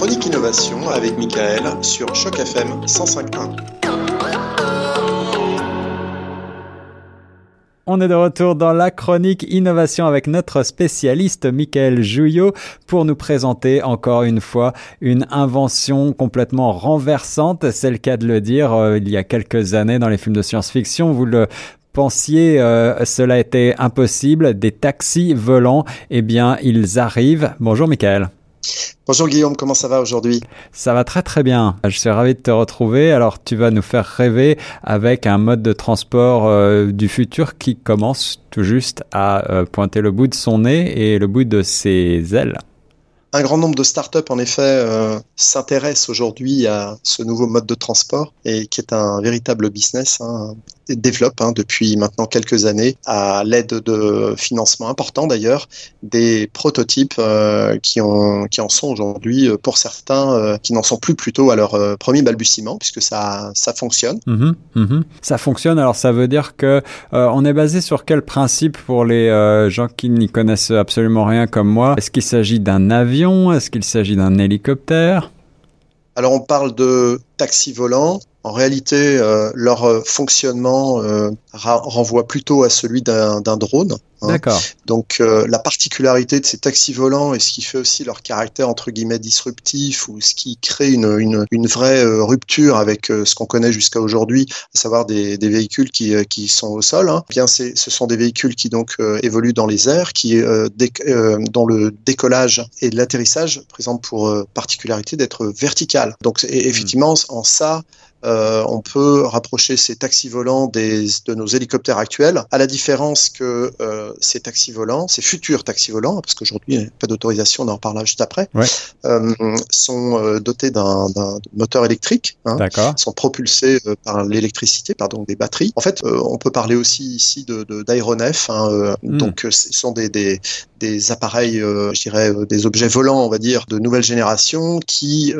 Chronique Innovation avec Michael sur Choc FM 105.1. On est de retour dans la chronique innovation avec notre spécialiste Michael Jouillot pour nous présenter encore une fois une invention complètement renversante. C'est le cas de le dire. Euh, il y a quelques années dans les films de science-fiction, vous le pensiez euh, cela était impossible, des taxis volants, eh bien ils arrivent. Bonjour Michael. Bonjour Guillaume, comment ça va aujourd'hui? Ça va très très bien. Je suis ravi de te retrouver. Alors tu vas nous faire rêver avec un mode de transport euh, du futur qui commence tout juste à euh, pointer le bout de son nez et le bout de ses ailes. Un grand nombre de startups, en effet, euh, s'intéressent aujourd'hui à ce nouveau mode de transport et qui est un véritable business, hein, développe hein, depuis maintenant quelques années à l'aide de financements importants d'ailleurs, des prototypes euh, qui, en sont aujourd'hui, euh, pour certains, qui n'en sont plus plutôt à leur premier balbutiement, puisque ça, fonctionne. Mhm, mhm. Ça fonctionne, alors ça veut dire que on est basé sur quel principe pour les gens qui n'y connaissent absolument rien comme moi? Est-ce qu'il s'agit d'un avion est-ce qu'il s'agit d'un hélicoptère? Alors on parle de taxi volant, en réalité, euh, leur euh, fonctionnement euh, renvoie plutôt à celui d'un drone. Hein. D'accord. Donc la particularité de ces taxis volants et ce qui fait aussi leur caractère entre guillemets disruptif ou ce qui crée une, une, une vraie rupture avec ce qu'on connaît jusqu'à aujourd'hui, à savoir des, des véhicules qui, qui sont au sol. Hein. Eh bien, ce sont des véhicules qui donc évoluent dans les airs, qui dont le décollage et l'atterrissage présentent pour particularité d'être vertical. Donc effectivement, en ça, euh, on peut rapprocher ces taxis volants des, de nos hélicoptères actuels, à la différence que euh, ces taxis volants, ces futurs taxis volants, parce qu'aujourd'hui il n'y a pas d'autorisation, on en reparlera juste après, ouais. euh, sont euh, dotés d'un moteur électrique, hein, sont propulsés euh, par l'électricité, pardon, des batteries. En fait, on peut parler aussi ici de d'aéronefs, hein, mm. donc ce sont des, des, des appareils, je dirais, des objets volants, on va dire, de nouvelle génération qui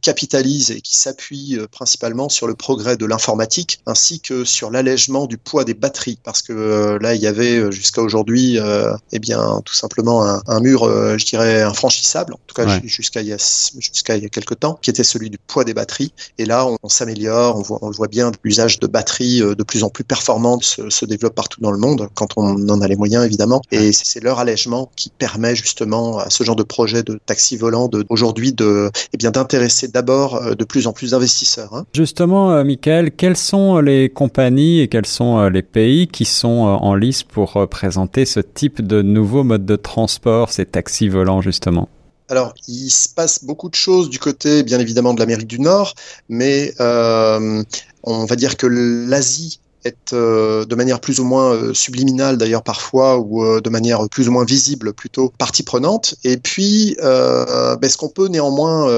capitalisent et qui s'appuient principalement sur le progrès de l'informatique ainsi que sur l'allègement du poids des batteries parce que euh, là il y avait euh, jusqu'à aujourd'hui euh, eh bien tout simplement un, mur je dirais infranchissable en tout cas jusqu'à il y a jusqu'à il y a quelques temps qui était celui du poids des batteries. Et là on, s'améliore on voit on le voit bien l'usage de batteries de plus en plus performantes se, se, développe partout dans le monde quand on en a les moyens évidemment. Et c'est leur allègement qui permet justement à ce genre de projet de taxi volant de aujourd'hui de eh bien d'intéresser d'abord de plus en plus d'investisseurs hein justement, euh, Michael, quelles sont les compagnies et quels sont euh, les pays qui sont euh, en lice pour présenter ce type de nouveau mode de transport, ces taxis volants justement? Alors, il se passe beaucoup de choses du côté, bien évidemment, de l'Amérique du Nord, mais euh, on va dire que l'Asie est euh, de manière plus ou moins euh, subliminale d'ailleurs parfois ou euh, de manière plus ou moins visible plutôt partie prenante. Et puis, ben, ce qu'on peut néanmoins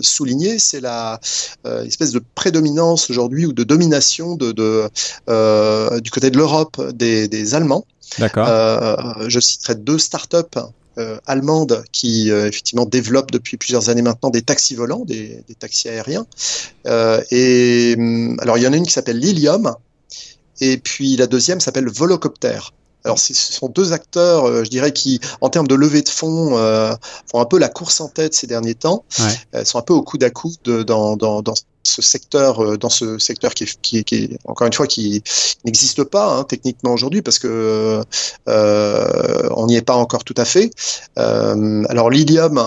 souligner, c'est la espèce de prédominance aujourd'hui ou de domination de, de du côté de l'Europe des, des Allemands. D'accord. je citerai deux startups euh, allemandes qui effectivement développent depuis plusieurs années maintenant des taxis volants, des, des taxis aériens. Euh, et hum, alors il y en a une qui s'appelle Lilium, et puis la deuxième s'appelle Volocopter. Alors ce sont deux acteurs, euh, je dirais, qui, en termes de levée de fonds, euh, font un peu la course en tête ces derniers temps. Ouais. Elles sont un peu au coude à coude dans, dans, dans ce secteur, euh, dans ce secteur qui est, qui, qui est encore une fois qui n'existe pas hein, techniquement aujourd'hui parce que euh, on n'y est pas encore tout à fait. Euh, alors l'Ilium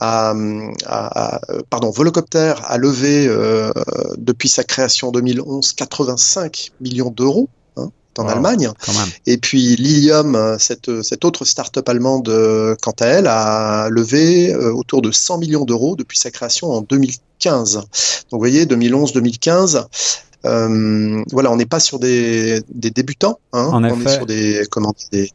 a, pardon, Volocopter a levé euh, depuis sa création en 2011 85 millions d'euros hein, en wow, Allemagne. Et puis Lilium, cette, cette autre start-up allemande, quant à elle, a levé autour de 100 millions d'euros depuis sa création en 2015. Donc vous voyez, 2011-2015. Euh, voilà, on n'est pas sur des, des débutants, hein, on effet. est sur des comment des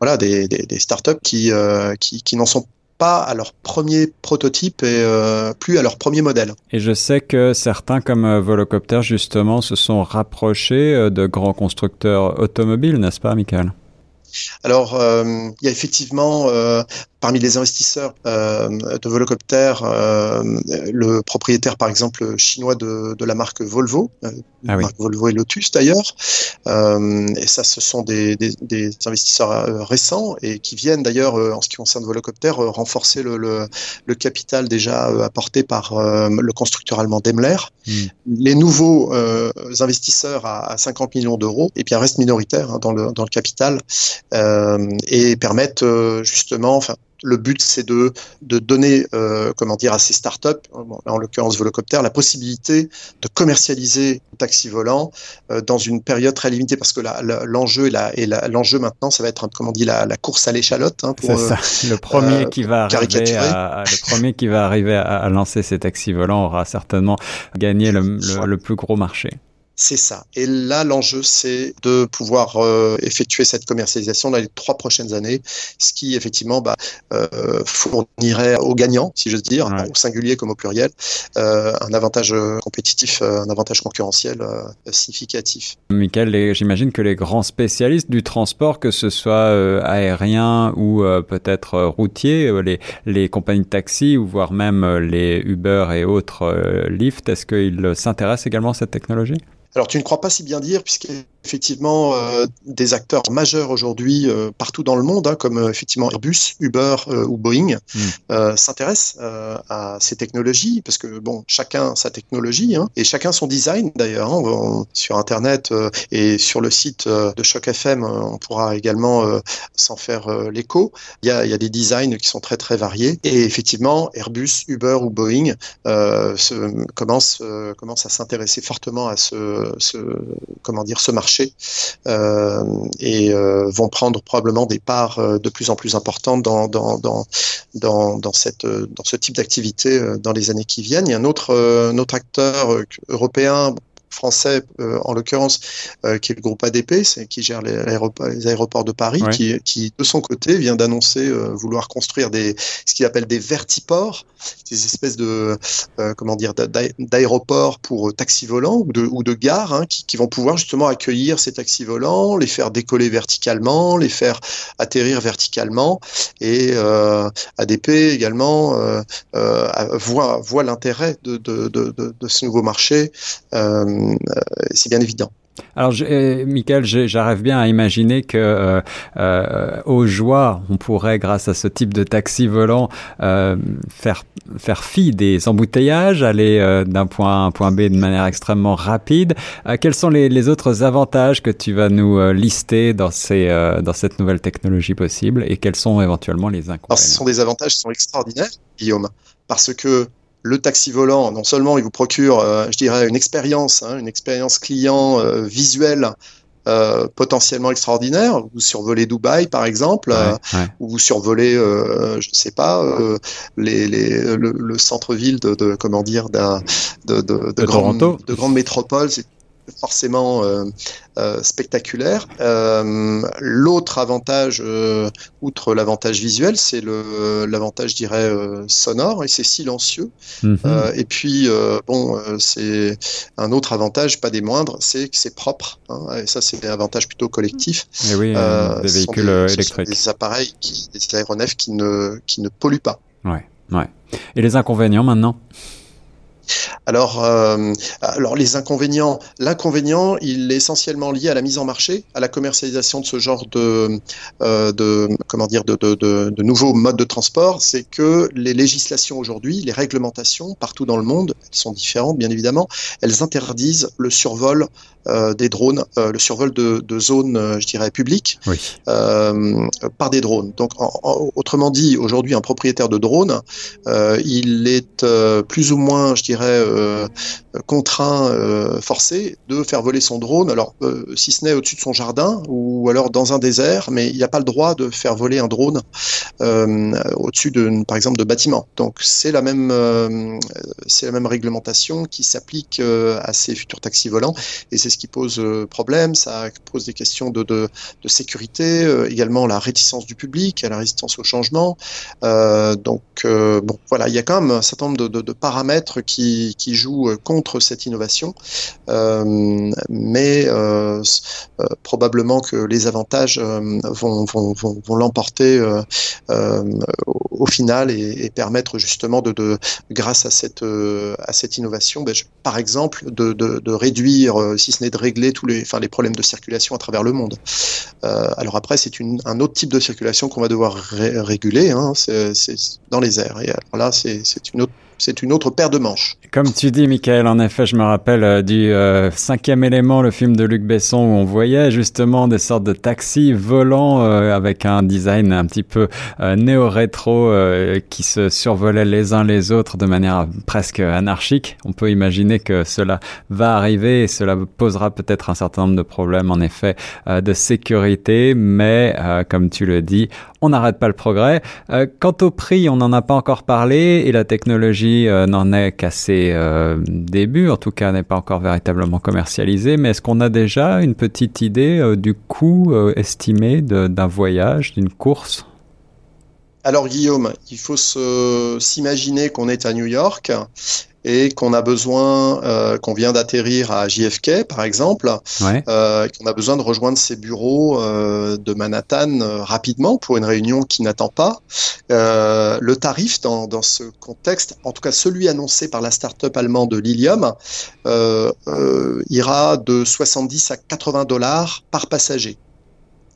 voilà des, des, des startups qui, euh, qui qui n'en sont pas à leur premier prototype et euh, plus à leur premier modèle. Et je sais que certains comme euh, Volocopter justement se sont rapprochés euh, de grands constructeurs automobiles, n'est-ce pas, Michael? Alors, euh, il y a effectivement, euh, parmi les investisseurs de volocoptères, le propriétaire par exemple chinois de, de la marque Volvo, ah marque Volvo et Lotus d'ailleurs, et ça ce sont des, des, des investisseurs récents et qui viennent d'ailleurs en ce qui concerne Volocopter renforcer le, le, le, capital déjà apporté par le constructeur allemand Daimler. Hmm. Les nouveaux investisseurs à, à 50 millions d'euros, et bien restent minoritaires hein, dans, le, dans le capital euh, et permettent euh, justement, enfin, le but, c'est de, de donner, euh, comment dire, à ces startups, en l'occurrence Volocopter, la possibilité de commercialiser le taxi volant euh, dans une période très limitée, parce que l'enjeu et l'enjeu maintenant, ça va être, comment dit, la, la course à l'échalote. Hein, c'est ça. Le premier qui va arriver, à, le premier qui va arriver à, lancer ces taxis volants aura certainement gagné le, le plus gros marché. C'est ça. Et là, l'enjeu, c'est de pouvoir euh, effectuer cette commercialisation dans les trois prochaines années, ce qui, effectivement, bah, euh, fournirait aux gagnants, si j'ose dire, au singulier comme au pluriel, euh, un avantage compétitif, un avantage concurrentiel significatif. Michael, j'imagine que les grands spécialistes du transport, que ce soit aérien ou peut-être routier, les, les compagnies de taxi ou voire même les Uber et autres Lyft, est-ce qu'ils s'intéressent également à cette technologie? Alors tu ne crois pas si bien dire, puisque effectivement euh, des acteurs majeurs aujourd'hui euh, partout dans le monde, hein, comme euh, effectivement Airbus, Uber ou Boeing, hmm. s'intéressent à ces technologies, parce que bon, chacun sa technologie hein, et chacun son design d'ailleurs. Hein, sur Internet et sur le site de Choc FM, on pourra également s'en faire l'écho. Il y, a, il y a des designs qui sont très très variés et effectivement Airbus, Uber ou Boeing se, commencent, commencent à s'intéresser fortement à ce, ce comment dire ce marché euh, et euh, vont prendre probablement des parts euh, de plus en plus importantes dans, ce type d'activité dans les années qui viennent. Il y a un un autre acteur européen français, euh, en l'occurrence, euh, qui est le groupe ADP, c'est qui gère les, les, aéroports de Paris, qui, qui, de son côté vient d'annoncer euh, vouloir construire des ce qu'il appelle des vertiports, des espèces de comment dire d'aéroports pour taxis volants ou de ou de gares hein, qui, qui, vont pouvoir justement accueillir ces taxis volants, les faire décoller verticalement, les faire atterrir verticalement et ADP également voit voit l'intérêt de, de, de, de, ce nouveau marché. Euh, c'est bien évident. Alors, je, Michael, j'arrive bien à imaginer que euh, euh, aux joies, on pourrait, grâce à ce type de taxi volant, faire faire fi des embouteillages, aller d'un point A à un point B de manière extrêmement rapide. quels sont les, les, autres avantages que tu vas nous lister dans ces dans cette nouvelle technologie possible et quels sont éventuellement les inconvénients Ce sont des avantages qui sont extraordinaires, Guillaume, parce que le taxi volant, non seulement il vous procure, euh, je dirais, une expérience, hein, une expérience client euh, visuelle euh, potentiellement extraordinaire. Vous survolez Dubaï, par exemple, ou vous survolez, je ne sais pas, les, les, le, centre-ville de, de, comment dire, de, de, de, de, de grandes métropoles forcément euh, euh, spectaculaire. Euh, l'autre avantage, outre l'avantage visuel, c'est l'avantage, je dirais, sonore, et c'est silencieux. Mhm. et puis, bon, c'est un autre avantage, pas des moindres, c'est que c'est propre. Hein, et ça, c'est un avantage plutôt collectif. Et oui, des véhicules électriques. Des appareils, qui, des aéronefs qui ne, qui ne polluent pas. Ouais, ouais. Et les inconvénients maintenant? Alors, euh, alors les inconvénients, l'inconvénient, il est essentiellement lié à la mise en marché, à la commercialisation de ce genre de, euh, de comment dire, de, de, de, de, nouveaux modes de transport. C'est que les législations aujourd'hui, les réglementations partout dans le monde, elles sont différentes bien évidemment, elles interdisent le survol euh, des drones, le survol de, zones, je dirais, publiques oui. par des drones. Donc, autrement dit, aujourd'hui, un propriétaire de drone, il est plus ou moins, je dirais, contraint, forcé de faire voler son drone. Alors, si ce n'est au-dessus de son jardin ou alors dans un désert, mais il n'y a pas le droit de faire voler un drone au-dessus de, par exemple, de bâtiments. Donc, c'est la même, c'est la même réglementation qui s'applique à ces futurs taxis volants et c'est ce qui pose euh, problème, ça pose des questions de, sécurité, euh, également la réticence du public, la résistance au changement. Euh, donc voilà, il y a quand même un certain nombre de, de paramètres qui qui, qui jouent contre cette innovation, mais probablement que les avantages vont, l'emporter au final et, et, permettre justement de, de grâce à cette à cette innovation, ben, par exemple, de, réduire, si ce n'est de régler tous les, les problèmes de circulation à travers le monde. alors après, c'est un autre type de circulation qu'on va devoir réguler, hein, c'est dans les airs. Et alors là, c'est une autre c'est une autre paire de manches. Comme tu dis, Michael, en effet, je me rappelle euh, du euh, cinquième élément, le film de Luc Besson, où on voyait justement des sortes de taxis volants euh, avec un design un petit peu néo-rétro qui se survolaient les uns les autres de manière presque anarchique. On peut imaginer que cela va arriver et cela posera peut-être un certain nombre de problèmes, en effet, de sécurité, mais comme tu le dis, on n'arrête pas le progrès. quant au prix, on n'en a pas encore parlé et la technologie euh, n'en est qu'à ses euh, débuts, en tout cas n'est pas encore véritablement commercialisé, mais est-ce qu'on a déjà une petite idée euh, du coût estimé d'un voyage, d'une course? Alors Guillaume, il faut s'imaginer qu'on est à New York et qu'on a besoin, euh, qu'on vient d'atterrir à JFK par exemple, euh, qu'on a besoin de rejoindre ses bureaux euh, de Manhattan rapidement pour une réunion qui n'attend pas. Euh, le tarif dans, dans, ce contexte, en tout cas celui annoncé par la start-up allemande Lilium, euh, ira de 70 à 80 dollars par passager.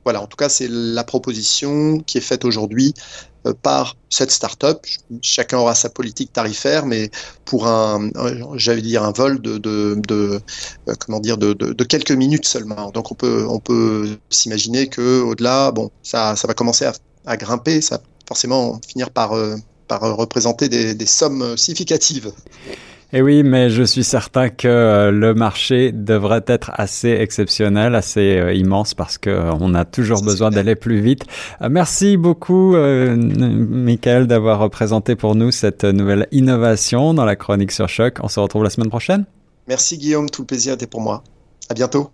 Voilà, en tout cas, c'est la proposition qui est faite aujourd'hui euh, par cette start-up. Chacun aura sa politique tarifaire, mais pour un, j'allais dire un vol de, de, de euh, comment dire, de, de, quelques minutes seulement. Donc on peut, on peut s'imaginer que au-delà, bon, ça, ça va commencer à, à grimper, ça va forcément finir par, euh, par représenter des, des sommes significatives. Et eh oui, mais je suis certain que euh, le marché devrait être assez exceptionnel, assez euh, immense parce que euh, on a toujours besoin d'aller plus vite. merci beaucoup, Michael, d'avoir représenté pour nous cette nouvelle innovation dans la chronique sur choc. On se retrouve la semaine prochaine. Merci Guillaume, tout le plaisir était pour moi. À bientôt.